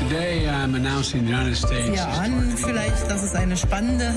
Sie ahnen vielleicht, dass es eine spannende.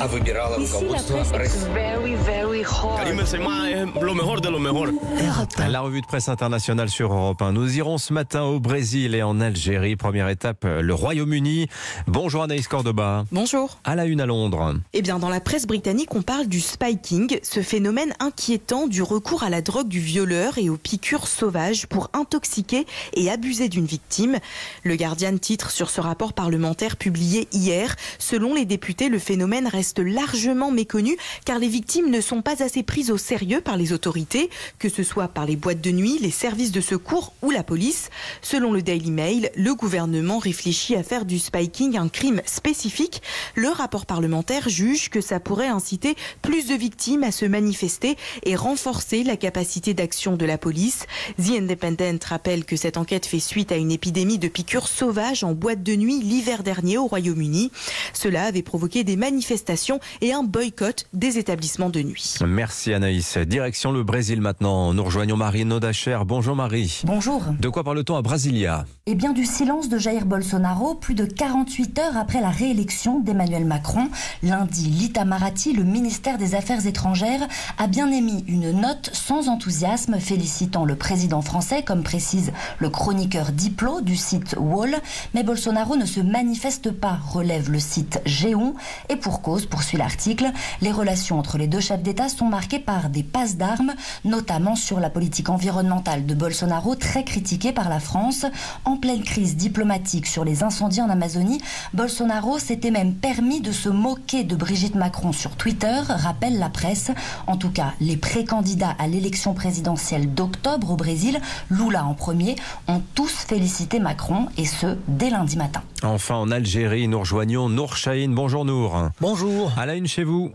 La revue de presse internationale sur Europe 1. Nous irons ce matin au Brésil et en Algérie. Première étape, le Royaume-Uni. Bonjour Anaïs Cordoba. Bonjour. À la une à Londres. Eh bien, dans la presse britannique, on parle du spiking, ce phénomène inquiétant du recours à la drogue du violeur et aux piqûres sauvages pour intoxiquer et abuser d'une victime. Le Guardian titre sur ce rapport parlementaire publié hier. Selon les députés, le phénomène reste largement méconnu car les victimes ne sont pas assez prises au sérieux par les autorités, que ce soit par les boîtes de nuit, les services de secours ou la police. Selon le Daily Mail, le gouvernement réfléchit à faire du spiking un crime spécifique. Le rapport parlementaire juge que ça pourrait inciter plus de victimes à se manifester et renforcer la capacité d'action de la police. The Independent rappelle que cette enquête fait suite à une épidémie de piqûres sauvages en boîte de nuit l'hiver dernier au Royaume-Uni. Cela avait provoqué des manifestations et un boycott des établissements de nuit. Merci Anaïs. Direction le Brésil maintenant. Nous rejoignons Marie Nodacher. Bonjour Marie. Bonjour. De quoi parle-t-on à Brasilia? Eh bien du silence de Jair Bolsonaro plus de 48 heures après la réélection d'Emmanuel Macron. Lundi, l'Itamaraty, le ministère des Affaires étrangères, a bien émis une note sans enthousiasme félicitant le président français, comme précise le chroniqueur Diplo du site Wall. Mais Bolsonaro ne se manifeste pas, relève le site Géon. Et pour cause, poursuit l'article, les relations entre les deux chefs d'État sont marquées par des passes d'armes, notamment sur la politique environnementale de Bolsonaro, très critiquée par la France. En pleine crise diplomatique sur les incendies en Amazonie, Bolsonaro s'était même permis de se moquer de Brigitte Macron sur Twitter, rappelle la presse. En tout cas, les pré-candidats à l'élection présidentielle d'octobre au Brésil, Lula en premier, ont tous félicité Macron, et ce, dès lundi matin. Enfin en Algérie, nous rejoignons Nour Chahine. Bonjour Nour. Bonjour. À la une chez vous.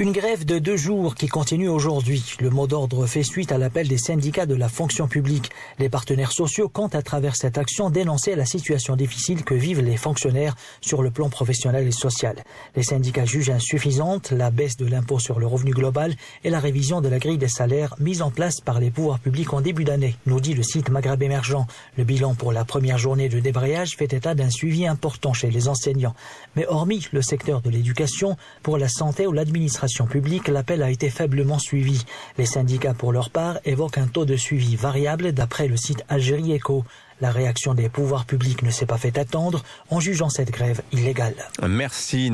Une grève de deux jours qui continue aujourd'hui. Le mot d'ordre fait suite à l'appel des syndicats de la fonction publique. Les partenaires sociaux comptent à travers cette action dénoncer la situation difficile que vivent les fonctionnaires sur le plan professionnel et social. Les syndicats jugent insuffisante la baisse de l'impôt sur le revenu global et la révision de la grille des salaires mise en place par les pouvoirs publics en début d'année, nous dit le site Maghreb émergent. Le bilan pour la première journée de débrayage fait état d'un suivi important chez les enseignants. Mais hormis le secteur de l'éducation, pour la santé ou l'administration publique, l'appel a été faiblement suivi. Les syndicats, pour leur part, évoquent un taux de suivi variable d'après le site Algérie Eco. La réaction des pouvoirs publics ne s'est pas fait attendre en jugeant cette grève illégale. Merci.